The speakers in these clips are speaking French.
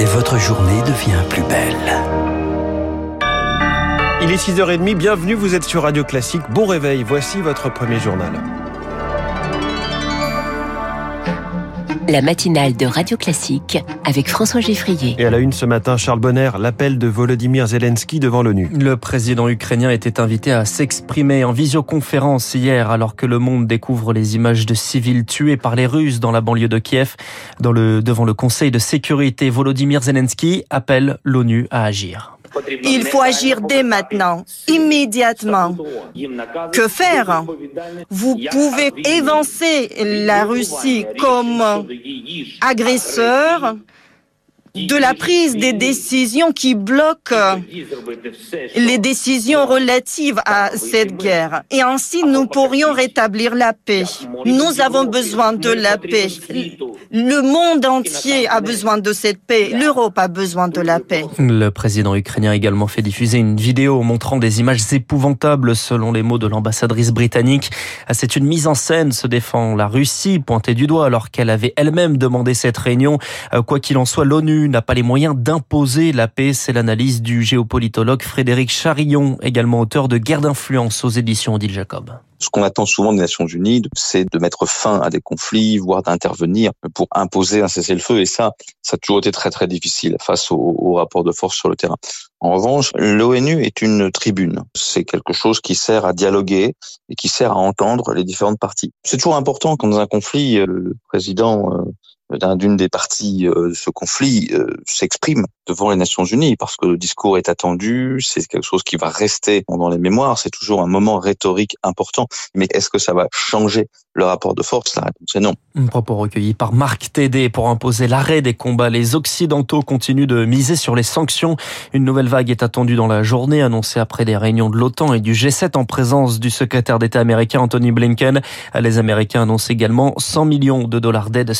Et votre journée devient plus belle. Il est 6h30, bienvenue, vous êtes sur Radio Classique. Bon réveil, voici votre premier journal. La matinale de Radio Classique avec François Geffrier. Et à la une ce matin, Charles Bonner, l'appel de Volodymyr Zelensky devant l'ONU. Le président ukrainien était invité à s'exprimer en visioconférence hier alors que le monde découvre les images de civils tués par les Russes dans la banlieue de Kiev. Dans le, devant le Conseil de sécurité, Volodymyr Zelensky appelle l'ONU à agir. Il faut agir dès maintenant, immédiatement. Que faire? Vous pouvez évancer la Russie comme agresseur de la prise des décisions qui bloquent les décisions relatives à cette guerre. Et ainsi, nous pourrions rétablir la paix. Nous avons besoin de la paix. Le monde entier a besoin de cette paix. L'Europe a besoin de la paix. Le président ukrainien a également fait diffuser une vidéo montrant des images épouvantables selon les mots de l'ambassadrice britannique. C'est une mise en scène, se défend la Russie, pointée du doigt alors qu'elle avait elle-même demandé cette réunion. Quoi qu'il en soit, l'ONU n'a pas les moyens d'imposer la paix. C'est l'analyse du géopolitologue Frédéric Charillon, également auteur de Guerre d'influence aux éditions Odile Jacob. Ce qu'on attend souvent des Nations Unies, c'est de mettre fin à des conflits, voire d'intervenir pour imposer un cessez-le-feu. Et ça, ça a toujours été très très difficile face au, au rapport de force sur le terrain. En revanche, l'ONU est une tribune. C'est quelque chose qui sert à dialoguer et qui sert à entendre les différentes parties. C'est toujours important quand dans un conflit, le président d'une des parties de ce conflit s'exprime devant les Nations Unies parce que le discours est attendu, c'est quelque chose qui va rester dans les mémoires, c'est toujours un moment rhétorique important. Mais est-ce que ça va changer le rapport de force? La réponse est non. Un propos recueilli par Marc Tédé pour imposer l'arrêt des combats. Les Occidentaux continuent de miser sur les sanctions. Une nouvelle vague est attendue dans la journée, annoncée après des réunions de l'OTAN et du G7 en présence du secrétaire d'État américain Anthony Blinken. Les Américains annoncent également 100 millions de dollars d'aide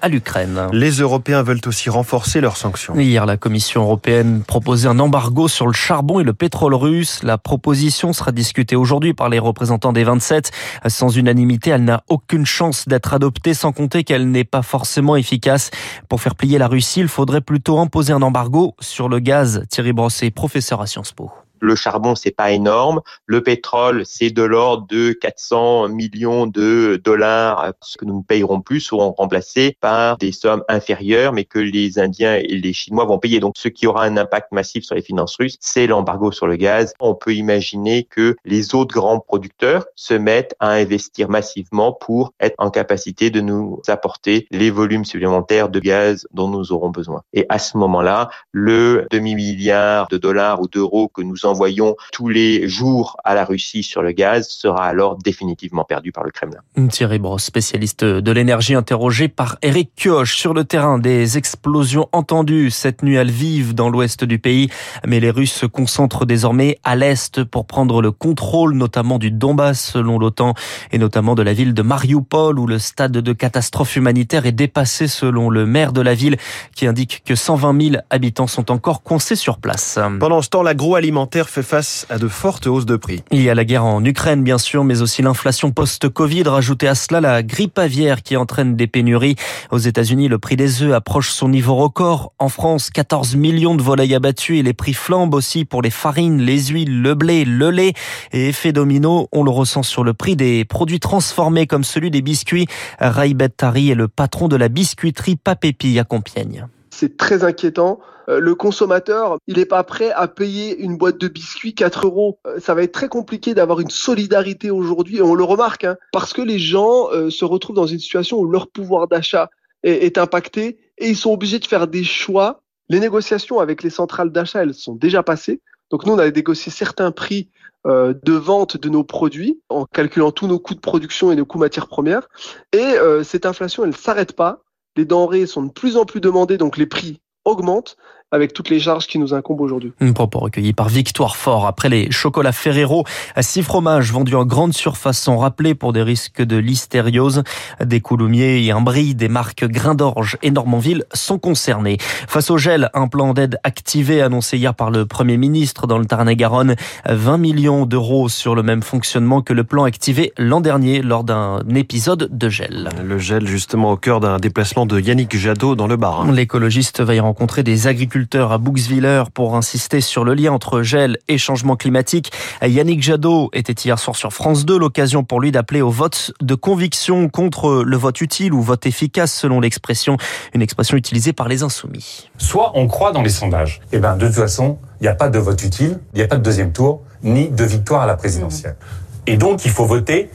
à l'Ukraine. Les Européens veulent aussi renforcer leurs sanctions. Hier, la Commission européenne proposait un embargo sur le charbon et le pétrole russe. La proposition sera discutée aujourd'hui par les représentants des 27. Sans unanimité, elle n'a aucune chance d'être adoptée, sans compter qu'elle n'est pas forcément efficace. Pour faire plier la Russie, il faudrait plutôt imposer un embargo sur le gaz. Thierry Brosset, professeur à Sciences Po. Le charbon, c'est pas énorme. Le pétrole, c'est de l'ordre de 400 millions de dollars. Ce que nous ne payerons plus seront remplacés par des sommes inférieures, mais que les Indiens et les Chinois vont payer. Donc, ce qui aura un impact massif sur les finances russes, c'est l'embargo sur le gaz. On peut imaginer que les autres grands producteurs se mettent à investir massivement pour être en capacité de nous apporter les volumes supplémentaires de gaz dont nous aurons besoin. Et à ce moment-là, le demi-milliard de dollars ou d'euros que nous envoyons tous les jours à la Russie sur le gaz sera alors définitivement perdu par le Kremlin. Thierry Brosse, spécialiste de l'énergie interrogé par Eric Kioch sur le terrain. Des explosions entendues cette nuit à Lviv dans l'ouest du pays, mais les Russes se concentrent désormais à l'est pour prendre le contrôle notamment du Donbass selon l'OTAN et notamment de la ville de Mariupol où le stade de catastrophe humanitaire est dépassé selon le maire de la ville qui indique que 120 000 habitants sont encore coincés sur place. Pendant ce temps, l'agroalimentaire fait face à de fortes hausses de prix. Il y a la guerre en Ukraine, bien sûr, mais aussi l'inflation post-Covid. Rajoutez à cela la grippe aviaire qui entraîne des pénuries. Aux États-Unis, le prix des œufs approche son niveau record. En France, 14 millions de volailles abattues et les prix flambent aussi pour les farines, les huiles, le blé, le lait. Et effet domino, on le ressent sur le prix des produits transformés comme celui des biscuits. Ray Bettari est le patron de la biscuiterie Papépi à Compiègne. C'est très inquiétant le consommateur, il n'est pas prêt à payer une boîte de biscuits 4 euros. Ça va être très compliqué d'avoir une solidarité aujourd'hui, on le remarque, hein, parce que les gens euh, se retrouvent dans une situation où leur pouvoir d'achat est, impacté et ils sont obligés de faire des choix. Les négociations avec les centrales d'achat, elles sont déjà passées. Donc nous, on a négocié certains prix euh, de vente de nos produits en calculant tous nos coûts de production et nos coûts matières premières. Et euh, cette inflation, elle ne s'arrête pas. Les denrées sont de plus en plus demandées, donc les prix augmentent avec toutes les charges qui nous incombent aujourd'hui. Un propos recueilli par Victoire Fort. Après les chocolats Ferrero, six fromages vendus en grande surface sont rappelés pour des risques de listériose. Des coulumiers et un brie des marques Grain d'Orge et Normandville sont concernés. Face au gel, un plan d'aide activé annoncé hier par le Premier ministre dans le Tarn-et-Garonne. 20 millions d'euros sur le même fonctionnement que le plan activé l'an dernier lors d'un épisode de gel. Le gel justement au cœur d'un déplacement de Yannick Jadot dans le Bar. L'écologiste va y rencontrer des agriculteurs à Bouxwiller pour insister sur le lien entre gel et changement climatique. Yannick Jadot était hier soir sur France 2, l'occasion pour lui d'appeler au vote de conviction contre le vote utile ou vote efficace selon l'expression, une expression utilisée par les insoumis. Soit on croit dans les sondages, et ben de toute façon, il n'y a pas de vote utile, il n'y a pas de deuxième tour, ni de victoire à la présidentielle. Et donc il faut voter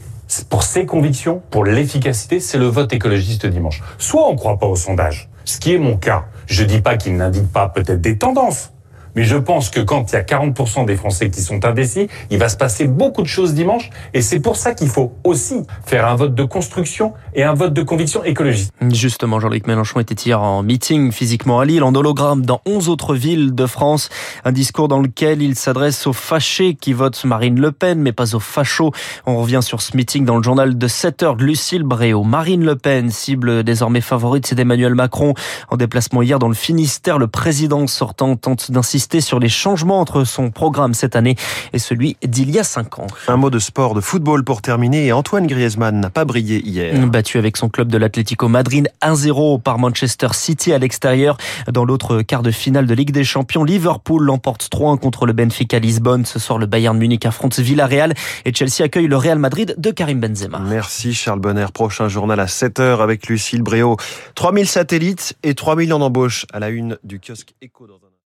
pour ses convictions, pour l'efficacité, c'est le vote écologiste dimanche. Soit on ne croit pas aux sondages, ce qui est mon cas. Je dis pas qu'il n'indique pas peut-être des tendances, mais je pense que quand il y a 40% des Français qui sont indécis, il va se passer beaucoup de choses dimanche. Et c'est pour ça qu'il faut aussi faire un vote de construction et un vote de conviction écologiste. Justement, Jean-Luc Mélenchon était hier en meeting physiquement à Lille, en hologramme dans 11 autres villes de France. Un discours dans lequel il s'adresse aux fâchés qui votent Marine Le Pen, mais pas aux fachos. On revient sur ce meeting dans le journal de 7 heures de Lucille Bréau. Marine Le Pen, cible désormais favorite, c'est d'Emmanuel Macron. En déplacement hier dans le Finistère, le président sortant tente d'insister sur les changements entre son programme cette année et celui d'il y a cinq ans. Un mot de sport, de football pour terminer. Antoine Griezmann n'a pas brillé hier. Battu avec son club de l'Atlético Madrid 1-0 par Manchester City à l'extérieur. Dans l'autre quart de finale de Ligue des Champions, Liverpool l'emporte 3-1 contre le Benfica Lisbonne. Ce soir, le Bayern Munich affronte Villarreal et Chelsea accueille le Real Madrid de Karim Benzema. Merci Charles Bonner. Prochain journal à 7h avec Lucille Bréau. 3000 satellites et 3 millions d'embauches à la une du kiosque Echo dans un